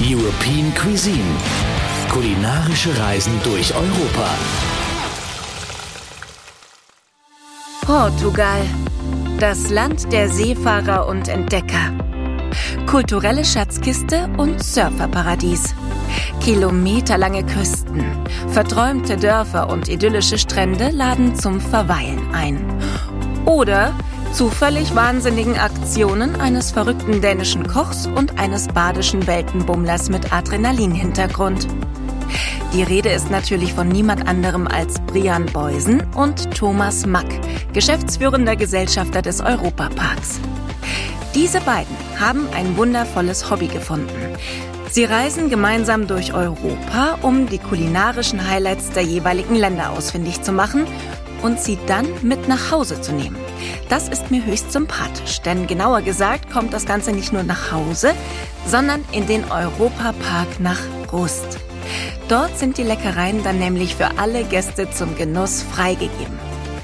European Cuisine. Kulinarische Reisen durch Europa. Portugal. Das Land der Seefahrer und Entdecker. Kulturelle Schatzkiste und Surferparadies. Kilometerlange Küsten, verträumte Dörfer und idyllische Strände laden zum Verweilen ein. Oder zu völlig wahnsinnigen Aktionen eines verrückten dänischen Kochs und eines badischen Weltenbummlers mit Adrenalinhintergrund. Die Rede ist natürlich von niemand anderem als Brian Beusen und Thomas Mack, geschäftsführender Gesellschafter des Europaparks. Diese beiden haben ein wundervolles Hobby gefunden. Sie reisen gemeinsam durch Europa, um die kulinarischen Highlights der jeweiligen Länder ausfindig zu machen und sie dann mit nach Hause zu nehmen. Das ist mir höchst sympathisch, denn genauer gesagt kommt das Ganze nicht nur nach Hause, sondern in den Europapark nach Rust. Dort sind die Leckereien dann nämlich für alle Gäste zum Genuss freigegeben.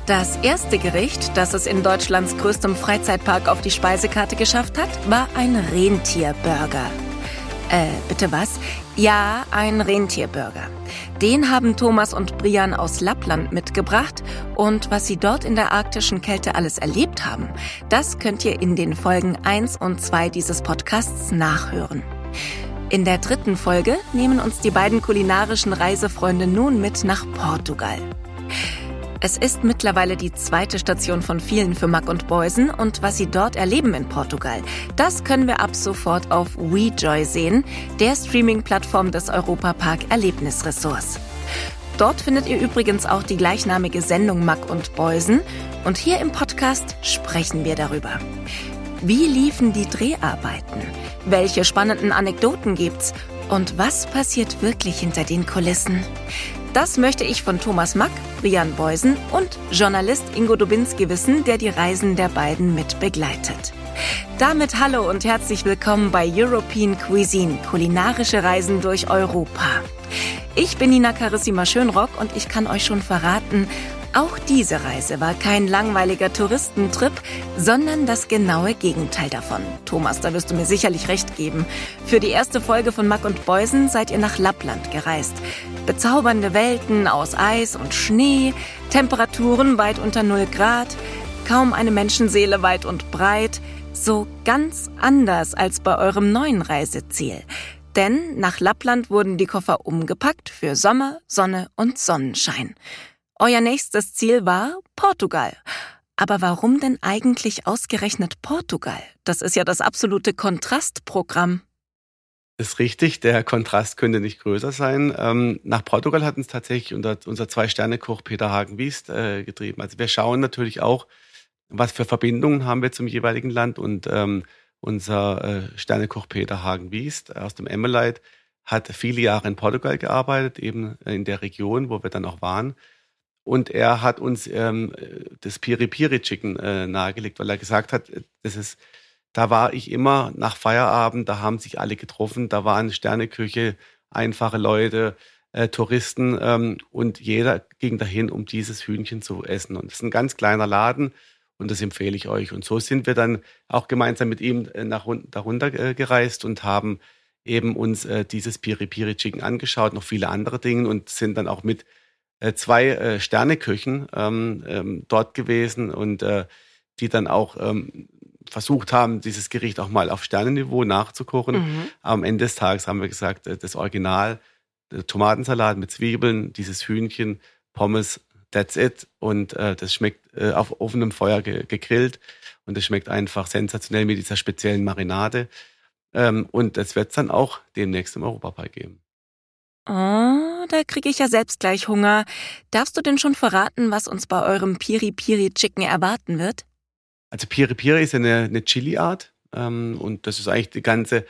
Das erste Gericht, das es in Deutschlands größtem Freizeitpark auf die Speisekarte geschafft hat, war ein Rentierburger. Äh, bitte was? Ja, ein Rentierburger. Den haben Thomas und Brian aus Lappland mitgebracht und was sie dort in der arktischen Kälte alles erlebt haben, das könnt ihr in den Folgen 1 und 2 dieses Podcasts nachhören. In der dritten Folge nehmen uns die beiden kulinarischen Reisefreunde nun mit nach Portugal. Es ist mittlerweile die zweite Station von vielen für Mack und Beusen und was sie dort erleben in Portugal, das können wir ab sofort auf WeJoy sehen, der Streaming-Plattform des Europapark Erlebnisressorts. Dort findet ihr übrigens auch die gleichnamige Sendung Mack und Beusen und hier im Podcast sprechen wir darüber. Wie liefen die Dreharbeiten? Welche spannenden Anekdoten gibt's? Und was passiert wirklich hinter den Kulissen? Das möchte ich von Thomas Mack, Brian Beusen und Journalist Ingo Dubinski wissen, der die Reisen der beiden mit begleitet. Damit hallo und herzlich willkommen bei European Cuisine, kulinarische Reisen durch Europa. Ich bin Nina Carissima Schönrock und ich kann euch schon verraten, auch diese Reise war kein langweiliger Touristentrip, sondern das genaue Gegenteil davon. Thomas, da wirst du mir sicherlich recht geben. Für die erste Folge von Mack und Beusen seid ihr nach Lappland gereist. Bezaubernde Welten aus Eis und Schnee, Temperaturen weit unter 0 Grad, kaum eine Menschenseele weit und breit, so ganz anders als bei eurem neuen Reiseziel. Denn nach Lappland wurden die Koffer umgepackt für Sommer, Sonne und Sonnenschein. Euer nächstes Ziel war Portugal. Aber warum denn eigentlich ausgerechnet Portugal? Das ist ja das absolute Kontrastprogramm. Ist richtig, der Kontrast könnte nicht größer sein. Ähm, nach Portugal hat uns tatsächlich unser, unser Zwei-Sterne-Koch Peter Hagen-Wiest äh, getrieben. Also wir schauen natürlich auch, was für Verbindungen haben wir zum jeweiligen Land. Und ähm, unser äh, Sternekoch Peter Hagen-Wiest aus dem Emmeleit hat viele Jahre in Portugal gearbeitet, eben in der Region, wo wir dann auch waren. Und er hat uns ähm, das Piri Piri Chicken äh, nahegelegt, weil er gesagt hat, das ist, da war ich immer nach Feierabend, da haben sich alle getroffen, da waren Sterneküche, einfache Leute, äh, Touristen ähm, und jeder ging dahin, um dieses Hühnchen zu essen. Und das ist ein ganz kleiner Laden und das empfehle ich euch. Und so sind wir dann auch gemeinsam mit ihm äh, nach darunter äh, gereist und haben eben uns äh, dieses Piri Piri Chicken angeschaut, noch viele andere Dinge und sind dann auch mit äh, zwei äh, Sterneköchen ähm, ähm, dort gewesen und äh, die dann auch ähm, versucht haben, dieses Gericht auch mal auf Sternenniveau nachzukochen. Mhm. Am Ende des Tages haben wir gesagt, äh, das Original, der Tomatensalat mit Zwiebeln, dieses Hühnchen, Pommes, that's it. Und äh, das schmeckt äh, auf offenem Feuer ge gegrillt und es schmeckt einfach sensationell mit dieser speziellen Marinade. Ähm, und das wird es dann auch demnächst im Europapark geben. Oh, da kriege ich ja selbst gleich Hunger. Darfst du denn schon verraten, was uns bei eurem Piri Piri Chicken erwarten wird? Also Piri Piri ist eine, eine Chili-Art ähm, und das ist eigentlich die ganze,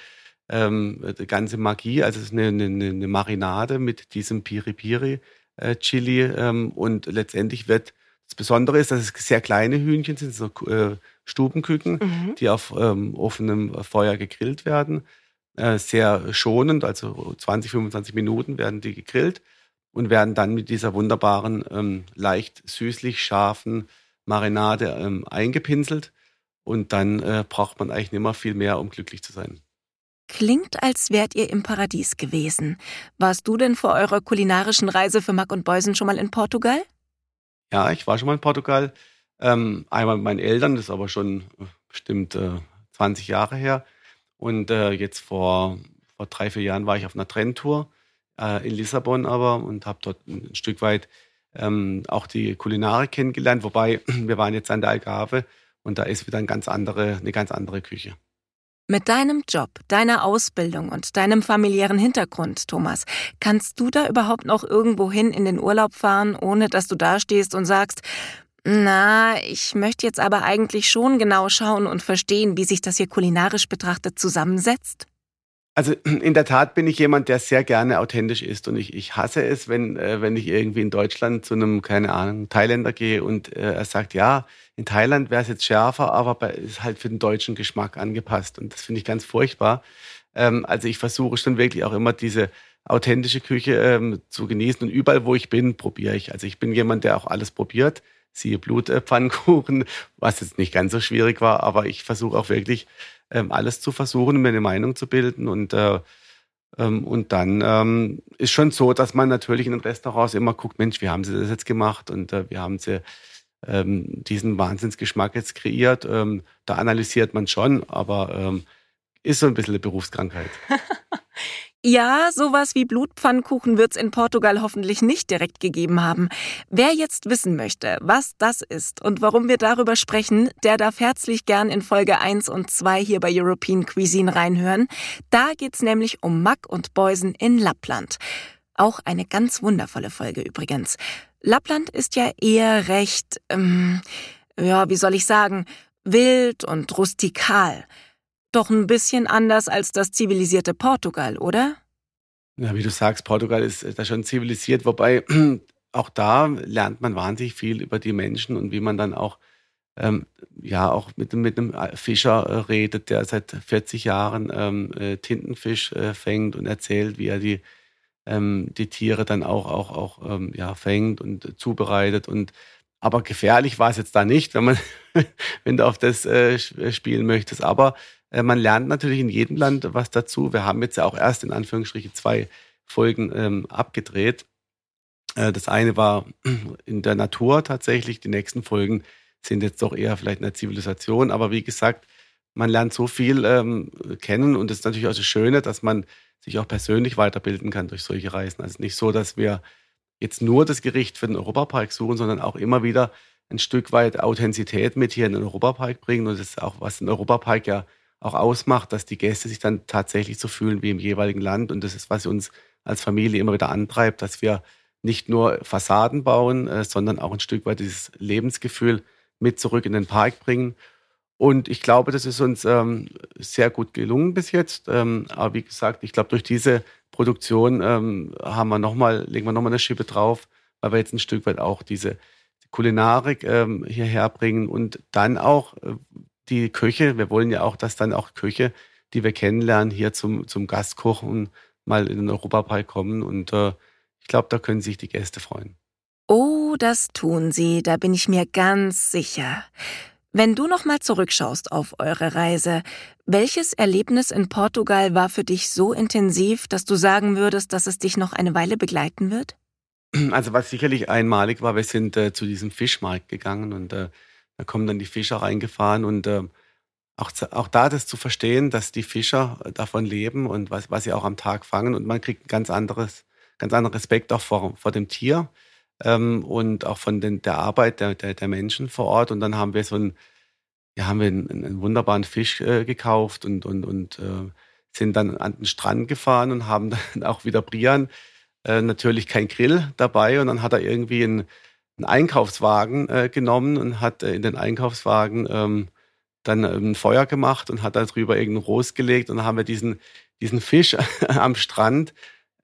ähm, die ganze Magie. Also es ist eine, eine, eine Marinade mit diesem Piri Piri äh, Chili ähm, und letztendlich wird das Besondere ist, dass es sehr kleine Hühnchen sind, so äh, Stubenküken, mhm. die auf ähm, offenem Feuer gegrillt werden. Äh, sehr schonend, also 20, 25 Minuten werden die gegrillt und werden dann mit dieser wunderbaren, ähm, leicht süßlich scharfen Marinade ähm, eingepinselt. Und dann äh, braucht man eigentlich nicht mehr viel mehr, um glücklich zu sein. Klingt, als wärt ihr im Paradies gewesen. Warst du denn vor eurer kulinarischen Reise für Mack und Beusen schon mal in Portugal? Ja, ich war schon mal in Portugal. Ähm, einmal mit meinen Eltern, das ist aber schon äh, bestimmt äh, 20 Jahre her. Und äh, jetzt vor, vor drei, vier Jahren war ich auf einer Trenntour äh, in Lissabon aber und habe dort ein Stück weit ähm, auch die Kulinarik kennengelernt. Wobei wir waren jetzt an der Algarve und da ist wieder eine ganz andere, eine ganz andere Küche. Mit deinem Job, deiner Ausbildung und deinem familiären Hintergrund, Thomas, kannst du da überhaupt noch irgendwo hin in den Urlaub fahren, ohne dass du dastehst und sagst, na, ich möchte jetzt aber eigentlich schon genau schauen und verstehen, wie sich das hier kulinarisch betrachtet zusammensetzt? Also in der Tat bin ich jemand, der sehr gerne authentisch ist und ich, ich hasse es, wenn, äh, wenn ich irgendwie in Deutschland zu einem, keine Ahnung, Thailänder gehe und äh, er sagt, ja, in Thailand wäre es jetzt schärfer, aber ist halt für den deutschen Geschmack angepasst und das finde ich ganz furchtbar. Ähm, also ich versuche schon wirklich auch immer diese authentische Küche ähm, zu genießen und überall, wo ich bin, probiere ich. Also ich bin jemand, der auch alles probiert siehe Blutpfannkuchen, was jetzt nicht ganz so schwierig war, aber ich versuche auch wirklich ähm, alles zu versuchen, mir eine Meinung zu bilden und äh, ähm, und dann ähm, ist schon so, dass man natürlich in den Restaurants immer guckt, Mensch, wie haben sie das jetzt gemacht und äh, wie haben sie ähm, diesen Wahnsinnsgeschmack jetzt kreiert. Ähm, da analysiert man schon, aber ähm, ist so ein bisschen eine Berufskrankheit. Ja, sowas wie Blutpfannkuchen wird's in Portugal hoffentlich nicht direkt gegeben haben. Wer jetzt wissen möchte, was das ist und warum wir darüber sprechen, der darf herzlich gern in Folge 1 und 2 hier bei European Cuisine reinhören. Da geht's nämlich um Mack und Beusen in Lappland. Auch eine ganz wundervolle Folge übrigens. Lappland ist ja eher recht, ähm, ja, wie soll ich sagen, wild und rustikal. Doch ein bisschen anders als das zivilisierte Portugal, oder? Ja, wie du sagst, Portugal ist da schon zivilisiert, wobei auch da lernt man wahnsinnig viel über die Menschen und wie man dann auch ähm, ja auch mit, mit einem Fischer äh, redet, der seit 40 Jahren ähm, äh, Tintenfisch äh, fängt und erzählt, wie er die ähm, die Tiere dann auch auch auch ähm, ja fängt und zubereitet und aber gefährlich war es jetzt da nicht, wenn man wenn du auf das äh, spielen möchtest. Aber äh, man lernt natürlich in jedem Land was dazu. Wir haben jetzt ja auch erst in Anführungsstrichen zwei Folgen ähm, abgedreht. Äh, das eine war in der Natur tatsächlich. Die nächsten Folgen sind jetzt doch eher vielleicht in der Zivilisation. Aber wie gesagt, man lernt so viel ähm, kennen und es ist natürlich auch das Schöne, dass man sich auch persönlich weiterbilden kann durch solche Reisen. Also nicht so, dass wir jetzt nur das Gericht für den Europapark suchen, sondern auch immer wieder ein Stück weit Authentizität mit hier in den Europapark bringen. Und das ist auch, was den Europapark ja auch ausmacht, dass die Gäste sich dann tatsächlich so fühlen wie im jeweiligen Land. Und das ist, was uns als Familie immer wieder antreibt, dass wir nicht nur Fassaden bauen, äh, sondern auch ein Stück weit dieses Lebensgefühl mit zurück in den Park bringen. Und ich glaube, das ist uns ähm, sehr gut gelungen bis jetzt. Ähm, aber wie gesagt, ich glaube, durch diese Produktion ähm, haben wir noch mal, legen wir nochmal eine Schippe drauf, weil wir jetzt ein Stück weit auch diese Kulinarik ähm, hierher bringen und dann auch, äh, die Köche, wir wollen ja auch, dass dann auch Köche, die wir kennenlernen, hier zum, zum Gastkochen mal in den Europapark kommen. Und äh, ich glaube, da können sich die Gäste freuen. Oh, das tun sie, da bin ich mir ganz sicher. Wenn du nochmal zurückschaust auf eure Reise, welches Erlebnis in Portugal war für dich so intensiv, dass du sagen würdest, dass es dich noch eine Weile begleiten wird? Also was sicherlich einmalig war, wir sind äh, zu diesem Fischmarkt gegangen und äh, da kommen dann die Fischer reingefahren und äh, auch, auch da das zu verstehen, dass die Fischer davon leben und was, was sie auch am Tag fangen und man kriegt ein ganz anderes, ganz anderen Respekt auch vor, vor dem Tier ähm, und auch von den, der Arbeit der, der, der Menschen vor Ort. Und dann haben wir so ein, ja, haben wir einen, einen wunderbaren Fisch äh, gekauft und, und, und äh, sind dann an den Strand gefahren und haben dann auch wieder Brian äh, natürlich kein Grill dabei. Und dann hat er irgendwie ein einen Einkaufswagen äh, genommen und hat äh, in den Einkaufswagen ähm, dann ähm, ein Feuer gemacht und hat darüber irgendein Rost gelegt und dann haben wir diesen, diesen Fisch am Strand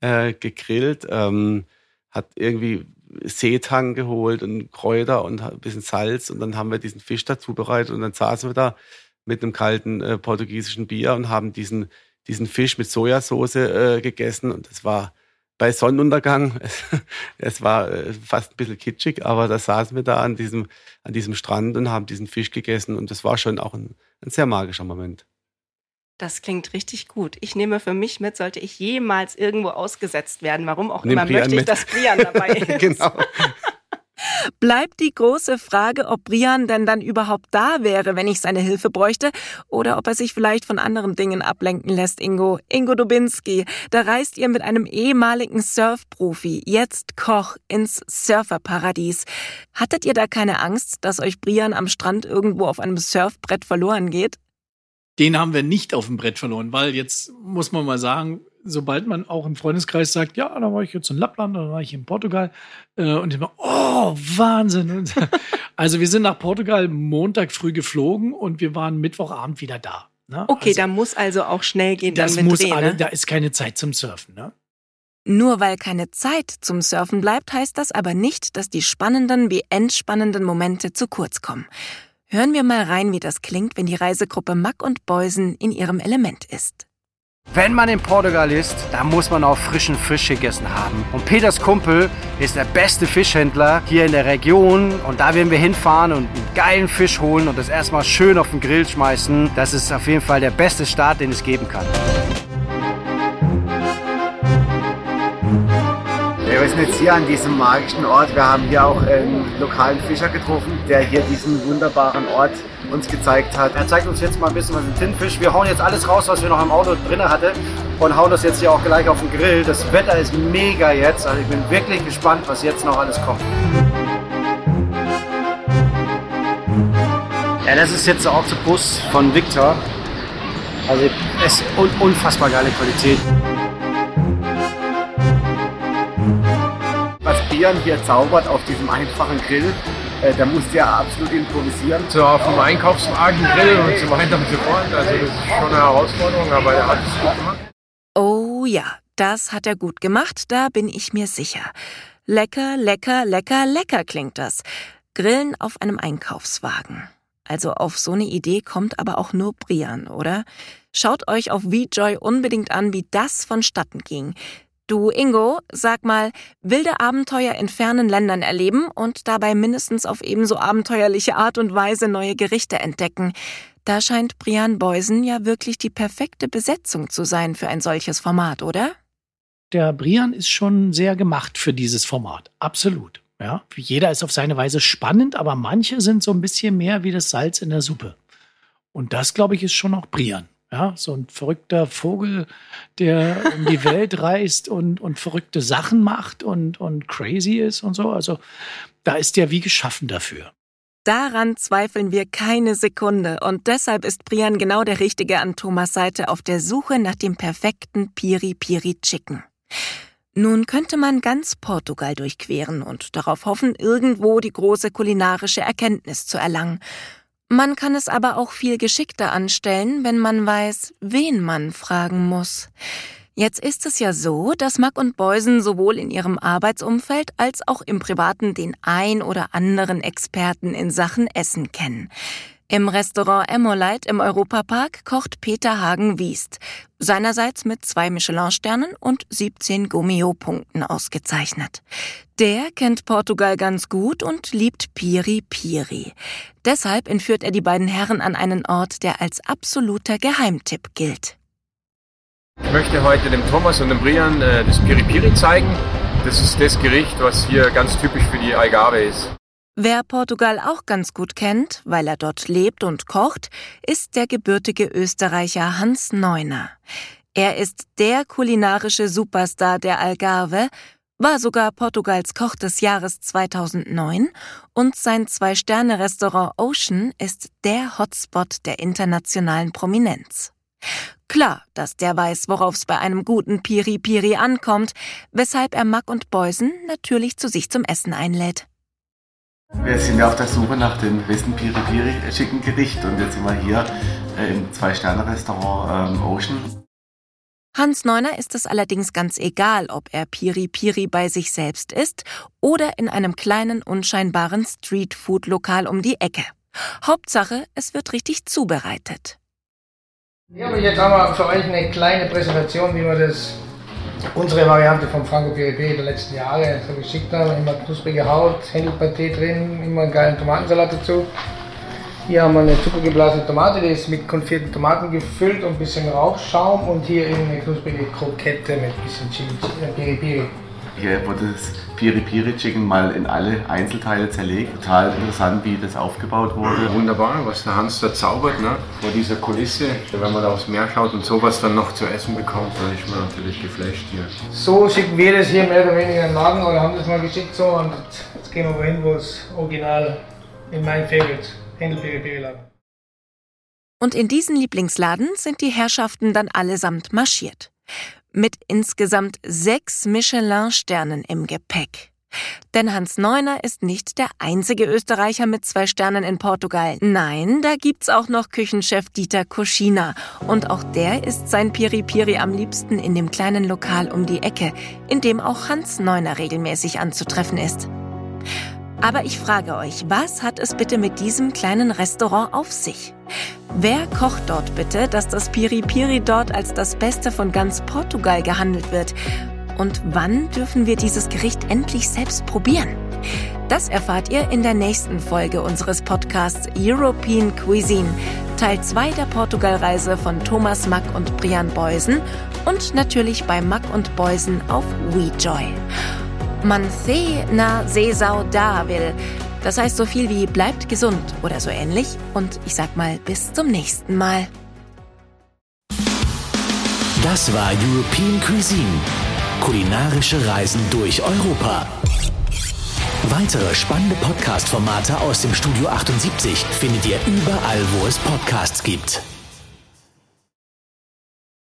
äh, gegrillt, ähm, hat irgendwie Seetang geholt und Kräuter und ein bisschen Salz und dann haben wir diesen Fisch dazu bereitet und dann saßen wir da mit einem kalten äh, portugiesischen Bier und haben diesen, diesen Fisch mit Sojasauce äh, gegessen und das war bei Sonnenuntergang. Es, es, war äh, fast ein bisschen kitschig, aber da saßen wir da an diesem, an diesem Strand und haben diesen Fisch gegessen und das war schon auch ein, ein sehr magischer Moment. Das klingt richtig gut. Ich nehme für mich mit, sollte ich jemals irgendwo ausgesetzt werden, warum auch Nimm immer, Brian möchte ich, mit. dass Brian dabei ist. genau. Bleibt die große Frage, ob Brian denn dann überhaupt da wäre, wenn ich seine Hilfe bräuchte, oder ob er sich vielleicht von anderen Dingen ablenken lässt, Ingo. Ingo Dubinski, da reist ihr mit einem ehemaligen Surfprofi, jetzt Koch, ins Surferparadies. Hattet ihr da keine Angst, dass euch Brian am Strand irgendwo auf einem Surfbrett verloren geht? Den haben wir nicht auf dem Brett verloren, weil jetzt muss man mal sagen, sobald man auch im Freundeskreis sagt, ja, da war ich jetzt in Lappland, da war ich in Portugal, äh, und immer, oh, Wahnsinn. Und, also wir sind nach Portugal Montag früh geflogen und wir waren Mittwochabend wieder da. Ne? Okay, also, da muss also auch schnell gehen das dann mit muss Dreh, alle, ne? da ist keine Zeit zum Surfen. Ne? Nur weil keine Zeit zum Surfen bleibt, heißt das aber nicht, dass die spannenden wie entspannenden Momente zu kurz kommen. Hören wir mal rein, wie das klingt, wenn die Reisegruppe Mack und Beusen in ihrem Element ist. Wenn man in Portugal ist, dann muss man auch frischen Fisch gegessen haben. Und Peters Kumpel ist der beste Fischhändler hier in der Region. Und da werden wir hinfahren und einen geilen Fisch holen und das erstmal schön auf den Grill schmeißen. Das ist auf jeden Fall der beste Start, den es geben kann. Wir sind jetzt hier an diesem magischen Ort. Wir haben hier auch einen lokalen Fischer getroffen, der hier diesen wunderbaren Ort uns gezeigt hat. Er zeigt uns jetzt mal ein bisschen was im Tintenfisch. Wir hauen jetzt alles raus, was wir noch im Auto drin hatten und hauen das jetzt hier auch gleich auf den Grill. Das Wetter ist mega jetzt. Also ich bin wirklich gespannt, was jetzt noch alles kommt. Ja, das ist jetzt der Oktopus von Victor. Also es ist un unfassbar geile Qualität. Björn hier zaubert auf diesem einfachen Grill, äh, da musst du ja absolut improvisieren. so auf dem Einkaufswagen grillen und so weiter und so fort. Also das ist schon eine Herausforderung, aber er hat es gut gemacht. Oh ja, das hat er gut gemacht, da bin ich mir sicher. Lecker, lecker, lecker, lecker klingt das. Grillen auf einem Einkaufswagen. Also auf so eine Idee kommt aber auch nur Brian, oder? Schaut euch auf VJoy unbedingt an, wie das vonstatten ging. Du, Ingo, sag mal, wilde Abenteuer in fernen Ländern erleben und dabei mindestens auf ebenso abenteuerliche Art und Weise neue Gerichte entdecken. Da scheint Brian Beusen ja wirklich die perfekte Besetzung zu sein für ein solches Format, oder? Der Brian ist schon sehr gemacht für dieses Format. Absolut. Ja, jeder ist auf seine Weise spannend, aber manche sind so ein bisschen mehr wie das Salz in der Suppe. Und das, glaube ich, ist schon auch Brian. Ja, so ein verrückter Vogel, der um die Welt reist und, und verrückte Sachen macht und, und crazy ist und so. Also da ist der wie geschaffen dafür. Daran zweifeln wir keine Sekunde und deshalb ist Brian genau der Richtige an Thomas Seite auf der Suche nach dem perfekten Piri Piri Chicken. Nun könnte man ganz Portugal durchqueren und darauf hoffen, irgendwo die große kulinarische Erkenntnis zu erlangen. Man kann es aber auch viel geschickter anstellen, wenn man weiß, wen man fragen muss. Jetzt ist es ja so, dass Mack und Beusen sowohl in ihrem Arbeitsumfeld als auch im Privaten den ein oder anderen Experten in Sachen Essen kennen. Im Restaurant Emolite im Europapark kocht Peter Hagen-Wiest, seinerseits mit zwei Michelin-Sternen und 17 Gummio-Punkten ausgezeichnet. Der kennt Portugal ganz gut und liebt Piri Piri. Deshalb entführt er die beiden Herren an einen Ort, der als absoluter Geheimtipp gilt. Ich möchte heute dem Thomas und dem Brian äh, das Piri Piri zeigen. Das ist das Gericht, was hier ganz typisch für die Algarve ist. Wer Portugal auch ganz gut kennt, weil er dort lebt und kocht, ist der gebürtige Österreicher Hans Neuner. Er ist der kulinarische Superstar der Algarve, war sogar Portugals Koch des Jahres 2009 und sein Zwei-Sterne-Restaurant Ocean ist der Hotspot der internationalen Prominenz. Klar, dass der weiß, worauf's bei einem guten Piri Piri ankommt, weshalb er Mack und Beusen natürlich zu sich zum Essen einlädt. Wir sind ja auf der Suche nach dem besten Piri Piri Chicken Gericht und jetzt sind wir hier äh, im Zwei-Sterne-Restaurant ähm, Ocean. Hans Neuner ist es allerdings ganz egal, ob er Piri Piri bei sich selbst isst oder in einem kleinen, unscheinbaren Streetfood-Lokal um die Ecke. Hauptsache, es wird richtig zubereitet. Ja, aber jetzt haben wir für euch eine kleine Präsentation, wie wir das, unsere Variante vom Franco PRP der letzten Jahre so geschickt haben. Immer knusprige Haut, Händelpaté drin, immer einen geilen Tomatensalat dazu. Hier haben wir eine zuckergeblasene Tomate, die ist mit konfitierten Tomaten gefüllt und ein bisschen Rauchschaum und hier eben eine knusprige Krokette mit ein bisschen Chili, äh, Piri Piri. Hier wurde das Piri Piri Chicken mal in alle Einzelteile zerlegt. Total interessant, wie das aufgebaut wurde. Wunderbar, was der Hans da zaubert, ne? vor dieser Kulisse. Wenn man da aufs Meer schaut und sowas dann noch zu essen bekommt, dann ist man natürlich geflasht hier. So schicken wir das hier mehr oder weniger in den Laden oder haben das mal geschickt so und jetzt gehen wir wohin, wo es original in mein Favorite, Händel Piri Piri Laden. Und in diesen Lieblingsladen sind die Herrschaften dann allesamt marschiert. Mit insgesamt sechs Michelin-Sternen im Gepäck. Denn Hans Neuner ist nicht der einzige Österreicher mit zwei Sternen in Portugal. Nein, da gibt's auch noch Küchenchef Dieter Kuschina. Und auch der isst sein Piri Piri am liebsten in dem kleinen Lokal um die Ecke, in dem auch Hans Neuner regelmäßig anzutreffen ist. Aber ich frage euch, was hat es bitte mit diesem kleinen Restaurant auf sich? Wer kocht dort bitte, dass das Piri Piri dort als das Beste von ganz Portugal gehandelt wird? Und wann dürfen wir dieses Gericht endlich selbst probieren? Das erfahrt ihr in der nächsten Folge unseres Podcasts European Cuisine, Teil 2 der Portugalreise von Thomas Mack und Brian Beusen und natürlich bei Mack und Beusen auf WeJoy. Man se na se saudavel. Das heißt so viel wie bleibt gesund oder so ähnlich. Und ich sag mal bis zum nächsten Mal. Das war European Cuisine. Kulinarische Reisen durch Europa. Weitere spannende Podcast-Formate aus dem Studio 78 findet ihr überall, wo es Podcasts gibt.